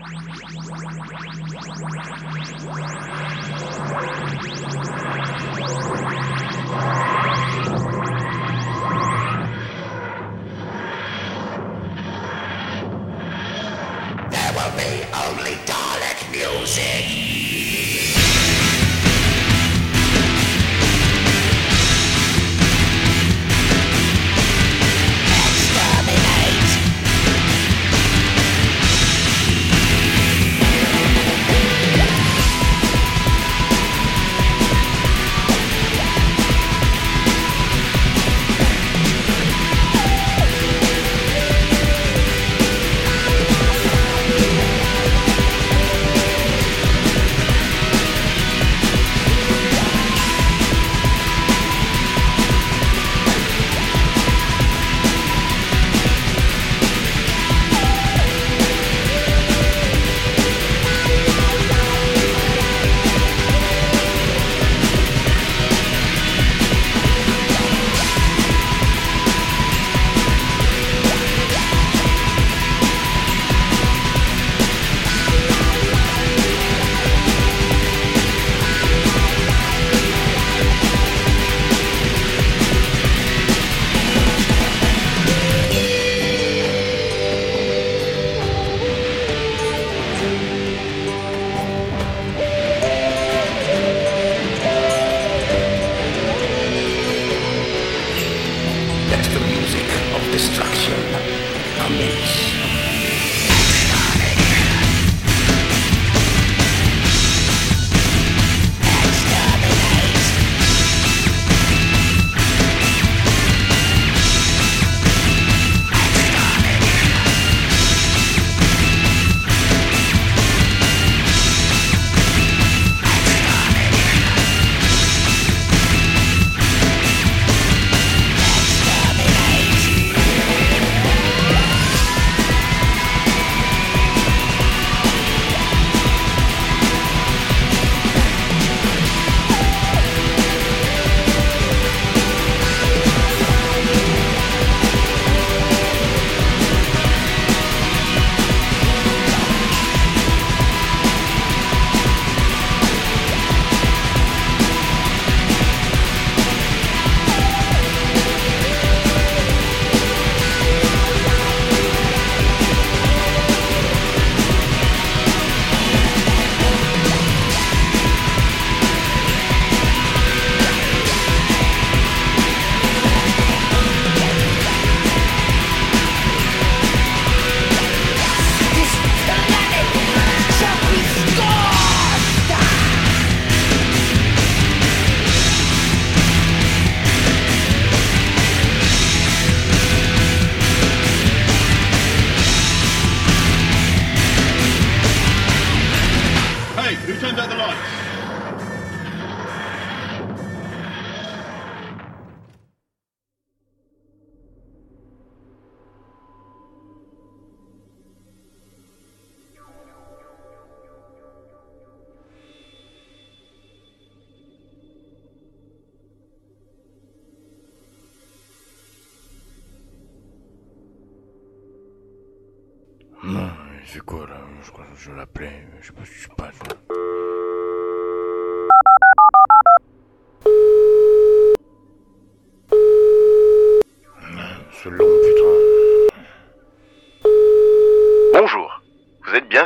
There will be only Dalek music. Exterminate. Let the music of destruction commence. This planet shall be scorched! Hey, who turned out the lights? Non, c'est quoi là Je crois que je l'appelais, je sais pas ce qui se passe. là. Ah, C'est long, putain. Bonjour, vous êtes bien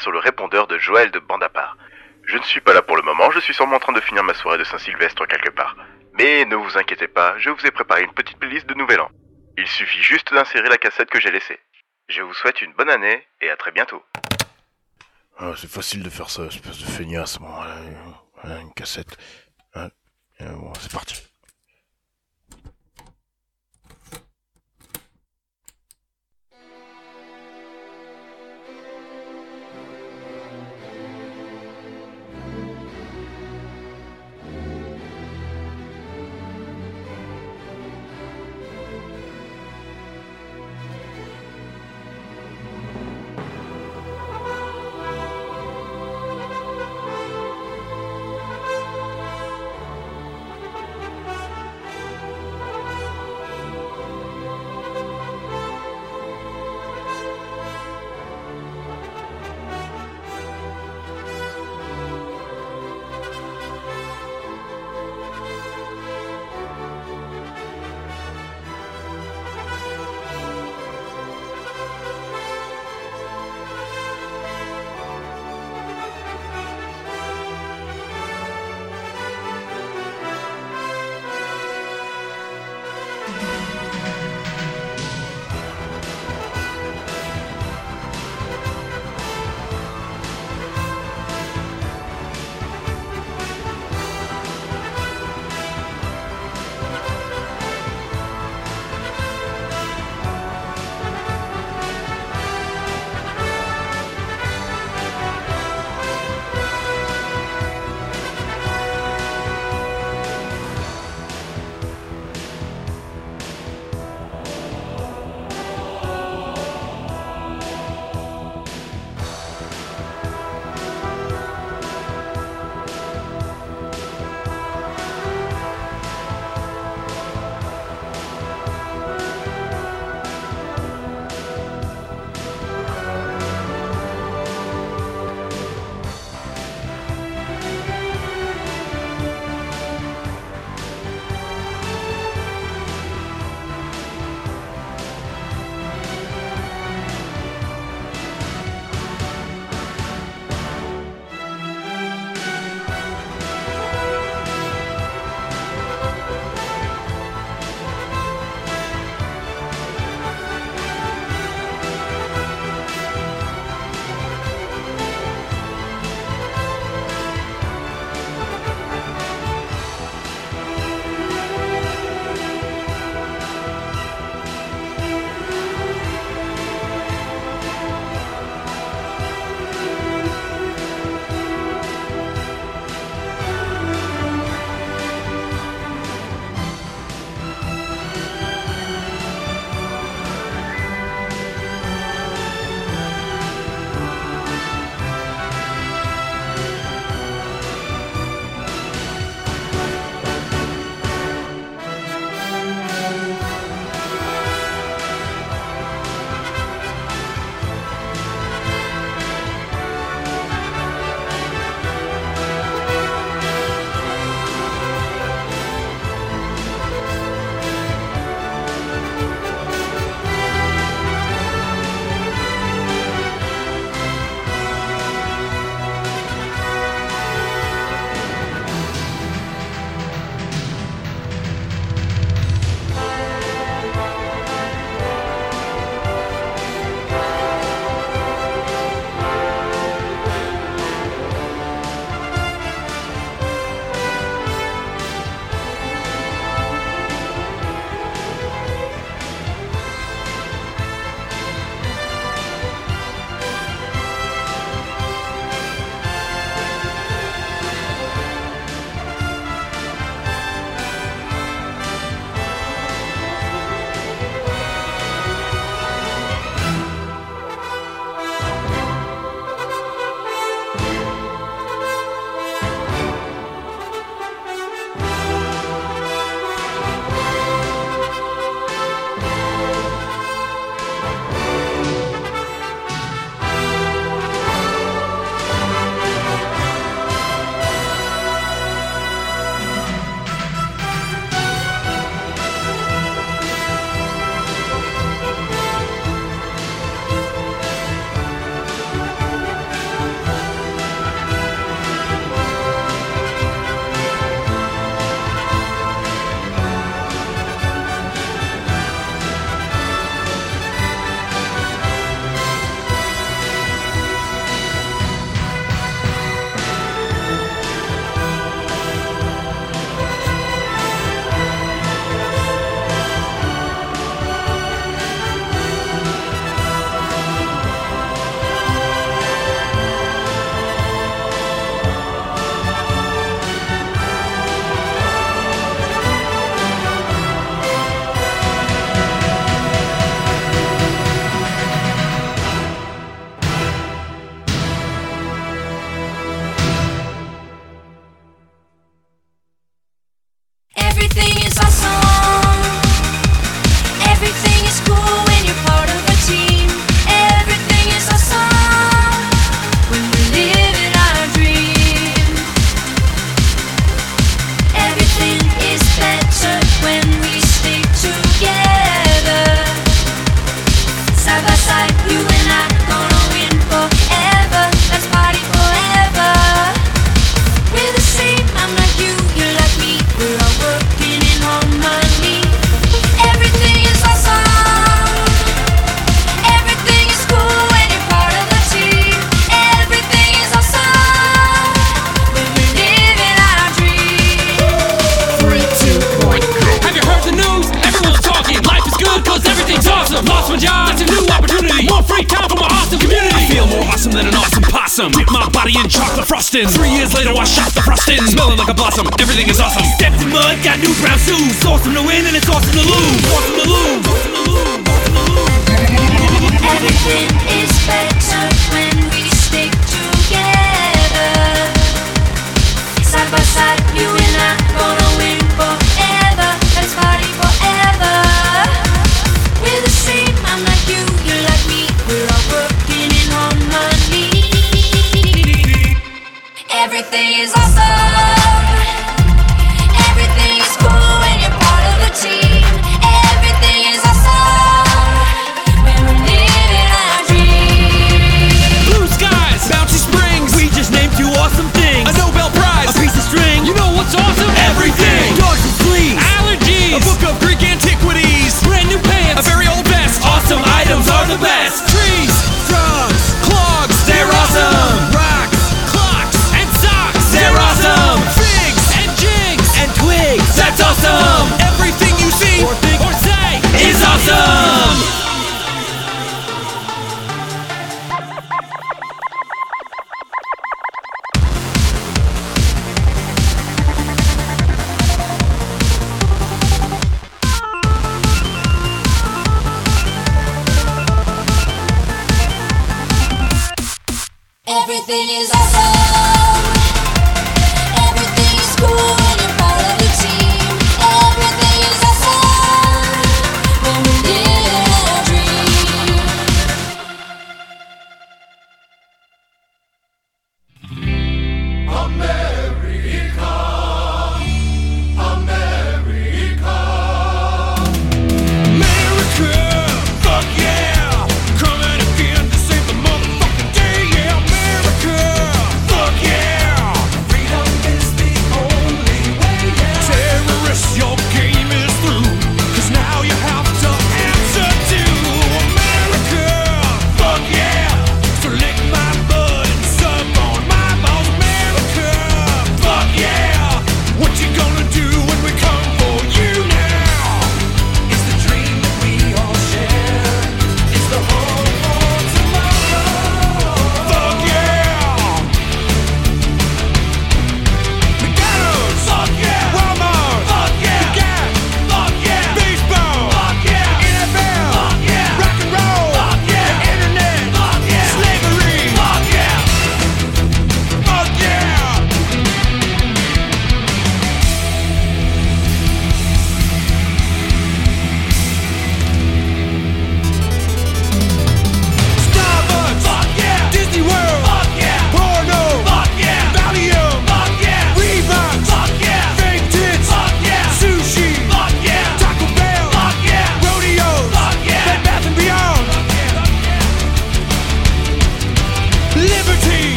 sur le répondeur de Joël de Bandapart. Je ne suis pas là pour le moment, je suis sûrement en train de finir ma soirée de Saint-Sylvestre quelque part. Mais ne vous inquiétez pas, je vous ai préparé une petite playlist de Nouvel An. Il suffit juste d'insérer la cassette que j'ai laissée. Je vous souhaite une bonne année et à très bientôt. Ah, c'est facile de faire ça, espèce de feignasse. Une cassette. Hein, c'est parti.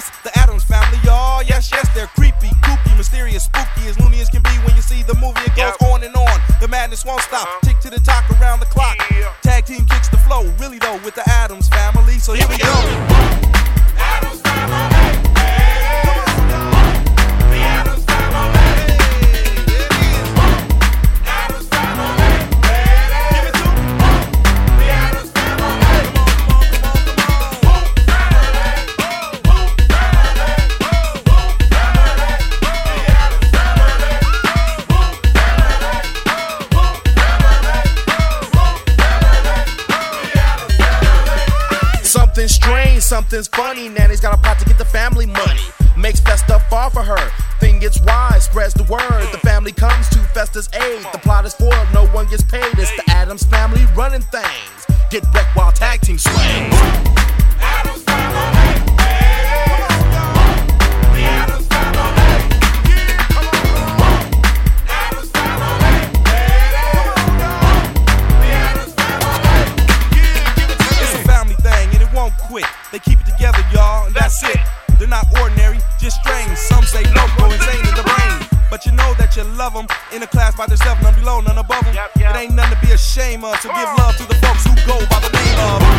That's the Addams family, y'all. Yes, yes, they're creepy, kooky, mysterious, spooky, as loony as can be when you see the movie. It goes yep. on and on. The madness won't stop. Uh-huh. Tick to the talk around the clock. Tag team kicks the flow, really though, with the Addams family. So here we go. Something's funny. Nanny's got a pot to get the family money. Makes Fester fall for her. Thing gets wide, spreads the word. The family comes to Fester's aid. The plot is foiled, no one gets paid. It's the Addams family running things. Get wrecked while tag team swings. It's in a class by themselves, none below, none above them. It ain't nothing to be ashamed of, so give love to the folks who go by the name of.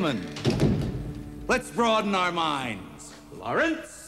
Gentlemen, let's broaden our minds. Lawrence?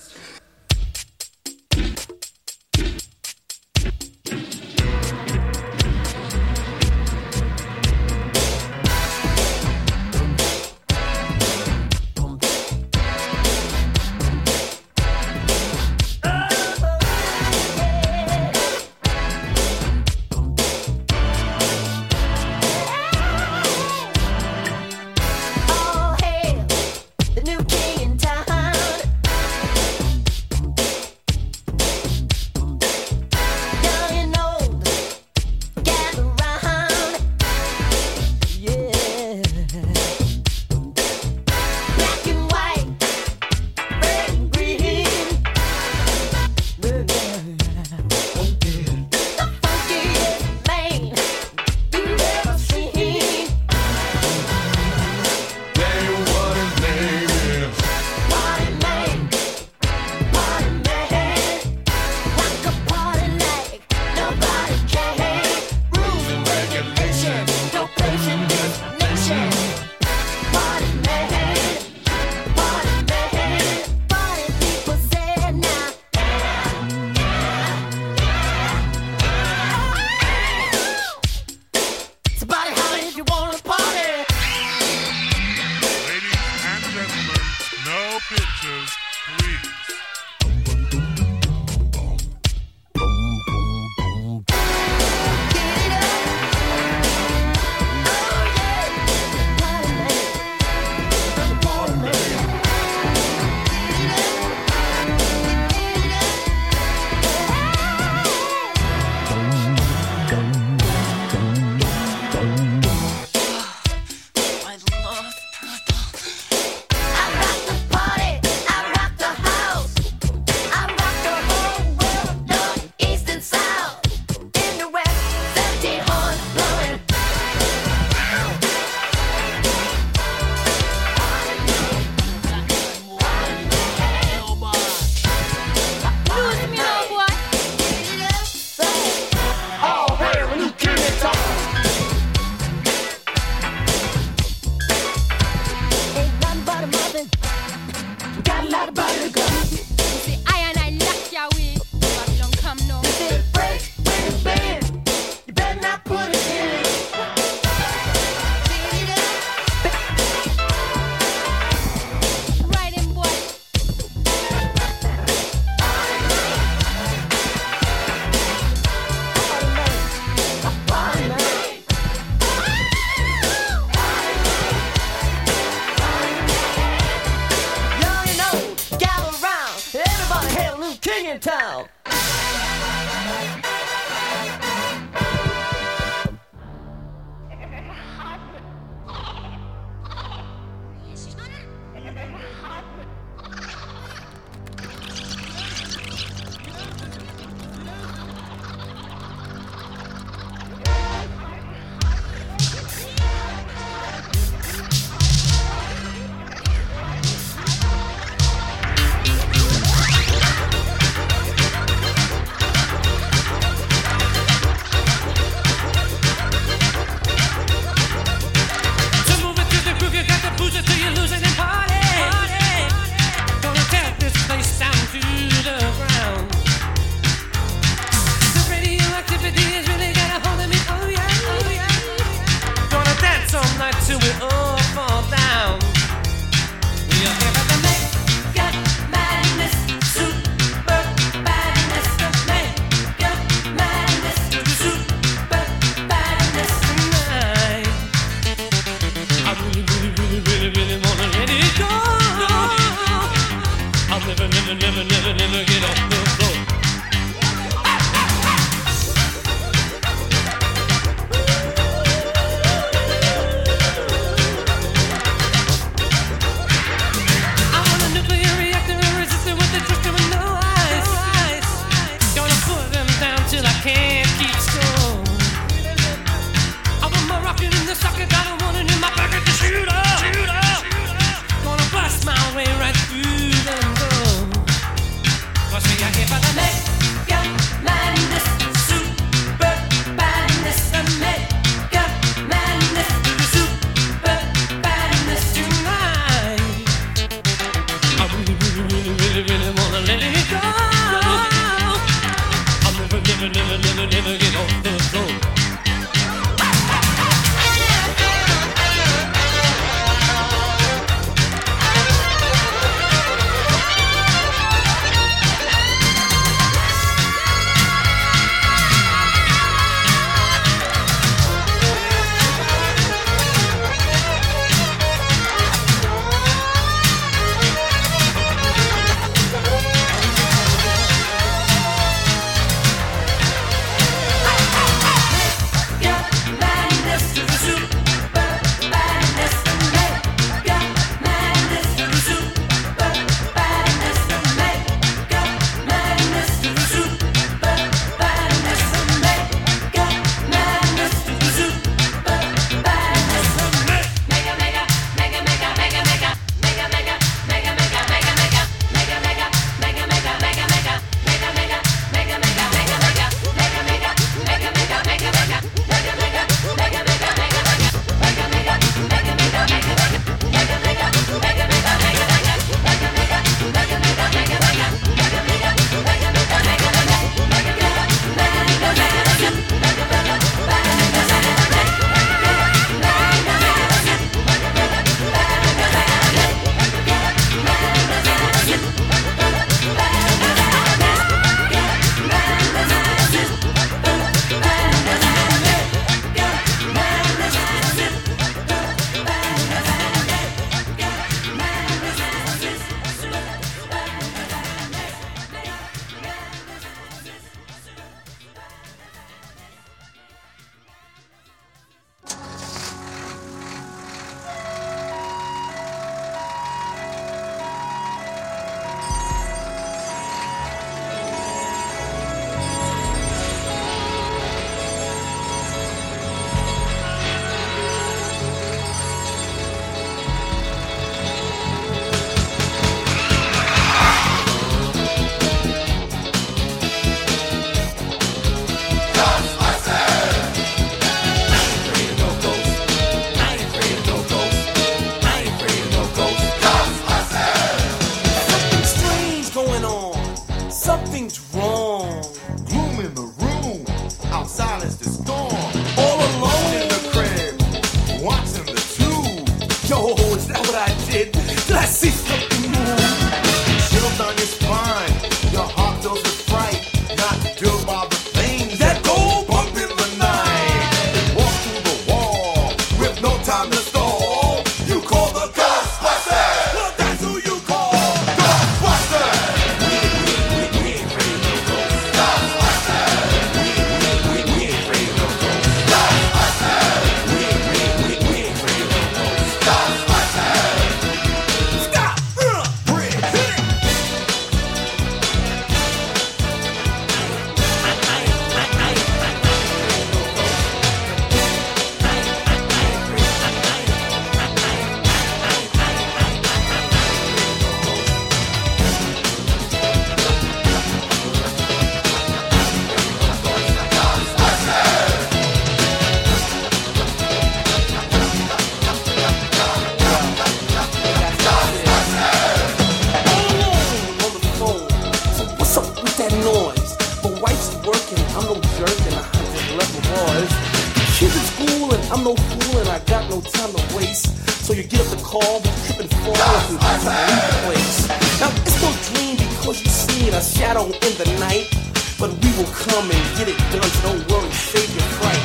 That noise? My wife's working, I'm no jerk and I just left. The kids at school and I'm no fool and I got no time to waste. So you get up the call, but trip and fall and leave the place. Now it's no dream because you see a shadow in the night. But we will come and get it done, so don't worry, save your fright.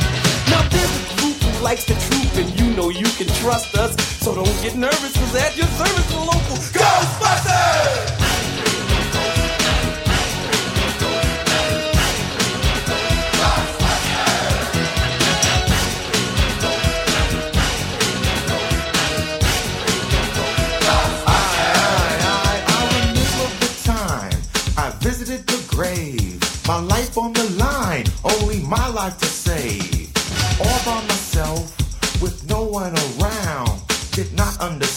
Now there's a group who likes the truth and you know you can trust us. So don't get nervous, cause at your service, the local Ghostbusters! grave. My life on the line, only my life to save. All by myself, with no one around, did not understand.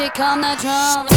The drums, the drums.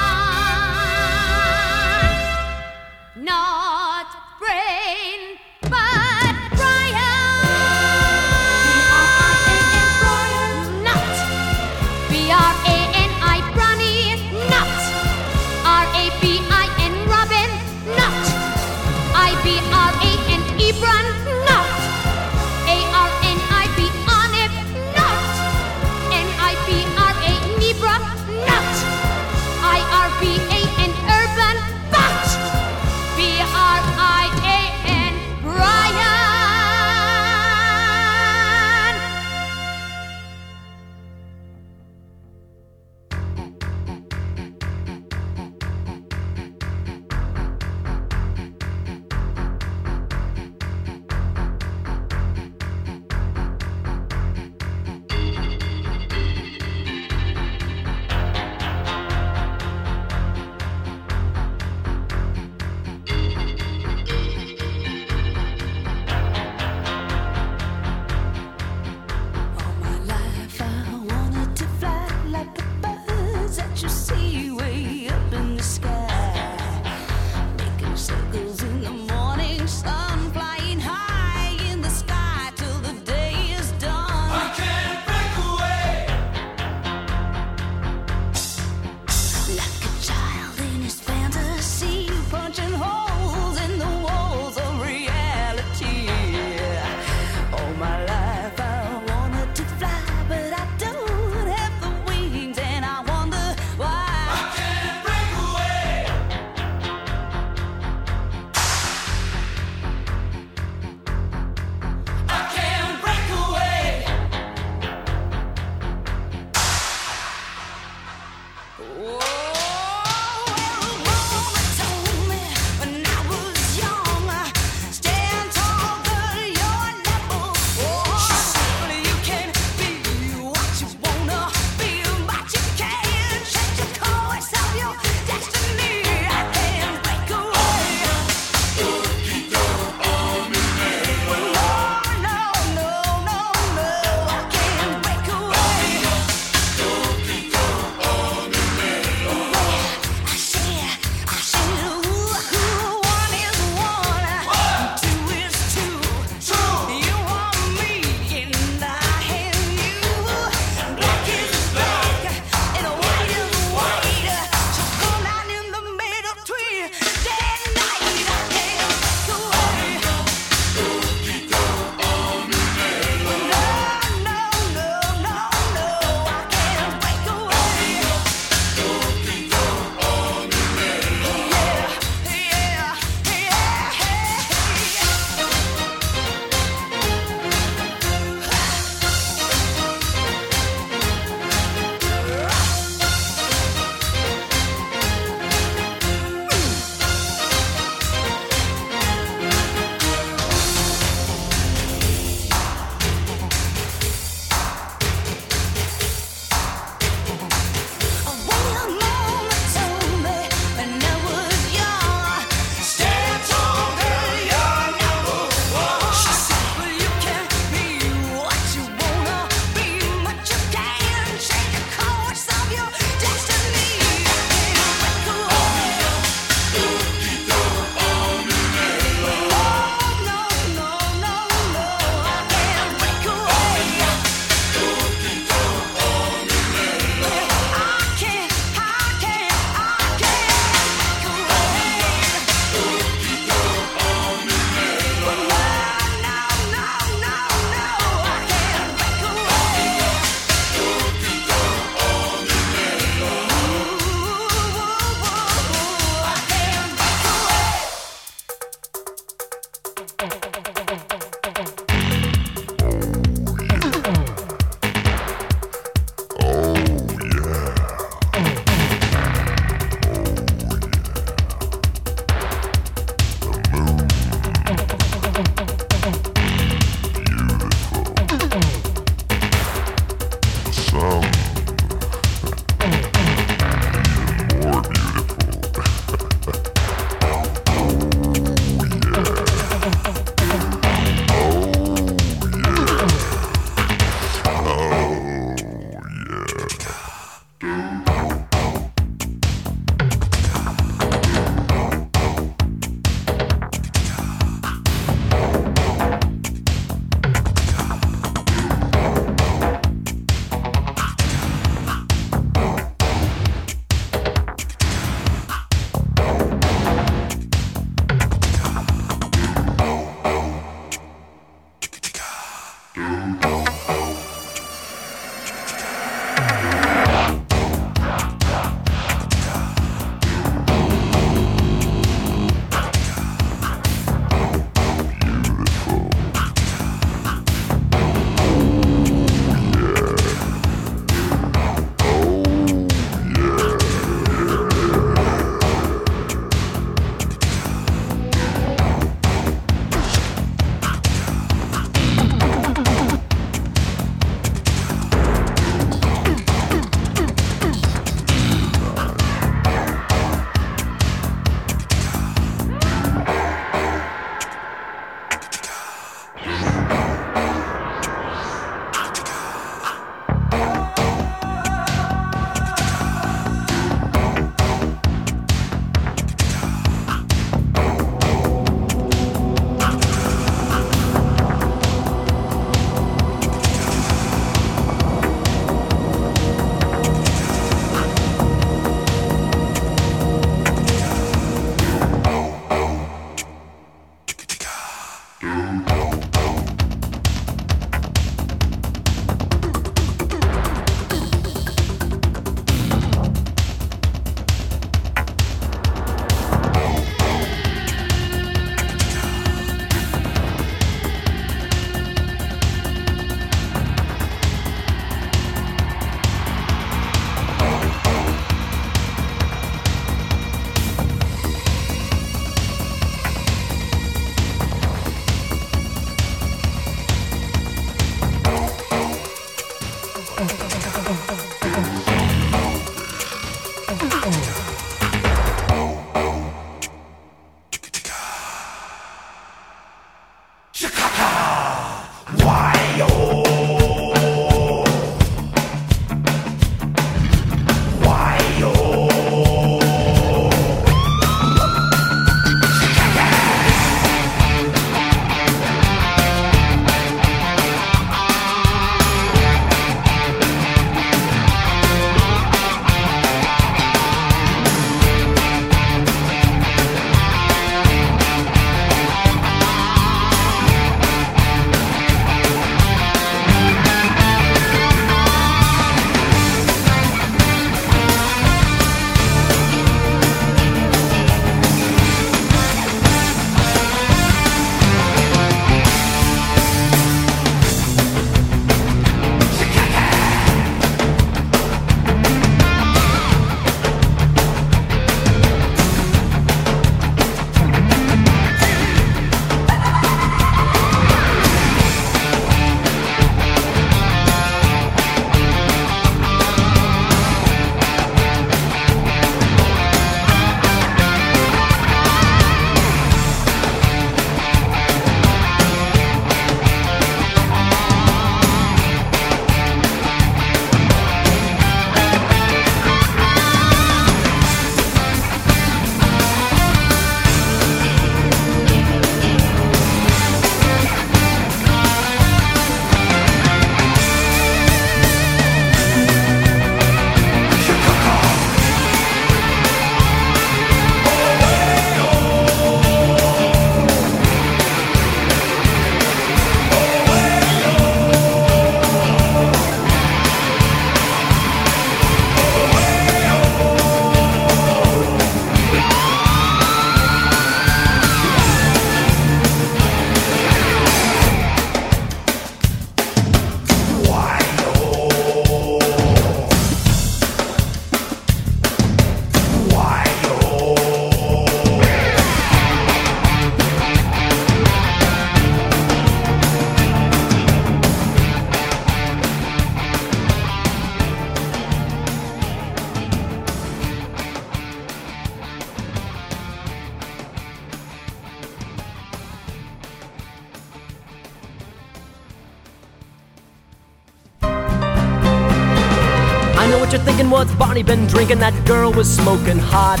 Been drinking? That girl was smoking hot.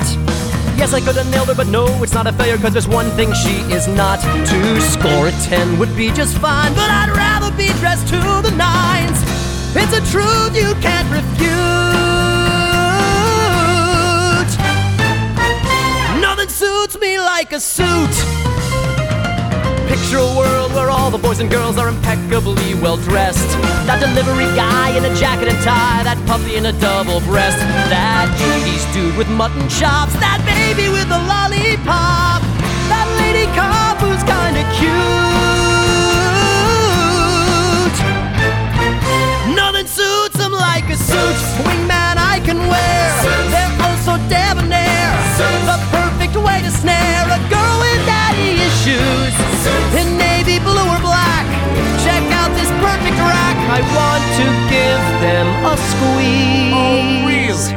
Yes, I could have nailed her, but no, it's not a failure, cause there's one thing she is not. To score a 10 would be just fine, but I'd rather be dressed to the nines. It's a truth you can't refute. Nothing suits me like a suit. Picture a world where all the boys and girls are impeccably well dressed. That delivery guy in a jacket and tie, that puppy in a double breast, that 80s dude with mutton chops, that baby with a lollipop, that lady cop who's kinda cute. Nothing suits them like a suit. Wingman I can wear. They're oh also debonair. The perfect way to snare a girl with issues. In navy blue or black. Check out this perfect rack. I want to give them a squeeze. Oh, really?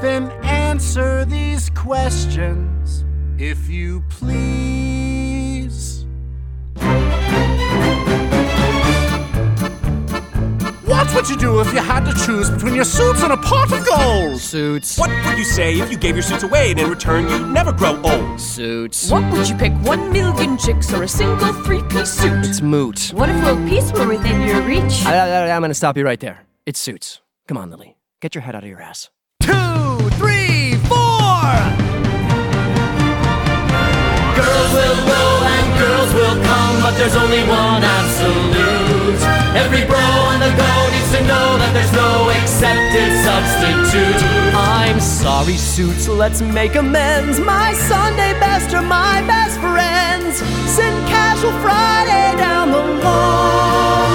Then answer these questions, if you please. What would you do if you had to choose between your suits and a pot of gold? Suits. What would you say if you gave your suits away and in return you'd never grow old? Suits. What would you pick? One million chicks or a single three-piece suit? It's moot. What if world peace were within your reach? I, I, I'm gonna stop you right there. It's suits. Come on, Lily. Get your head out of your ass. Two, three, four! Girls will go and girls will come, but there's only one absolute. Every bro on the go needs to know that there's no accepted substitute. I'm sorry, suits. Let's make amends. My Sunday best are my best friends. Send casual Friday down the laundry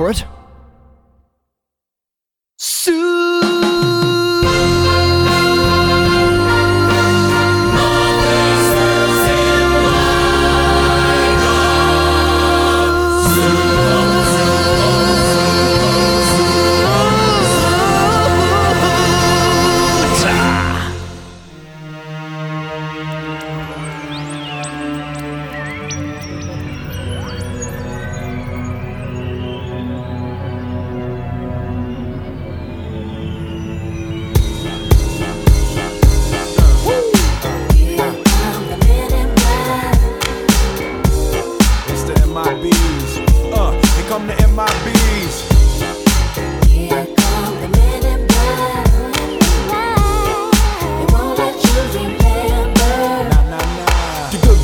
for it.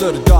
From the deepest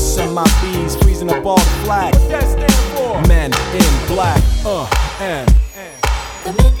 MIBs freezing up all the flag. What that stand for? Men in black. Uh, and. The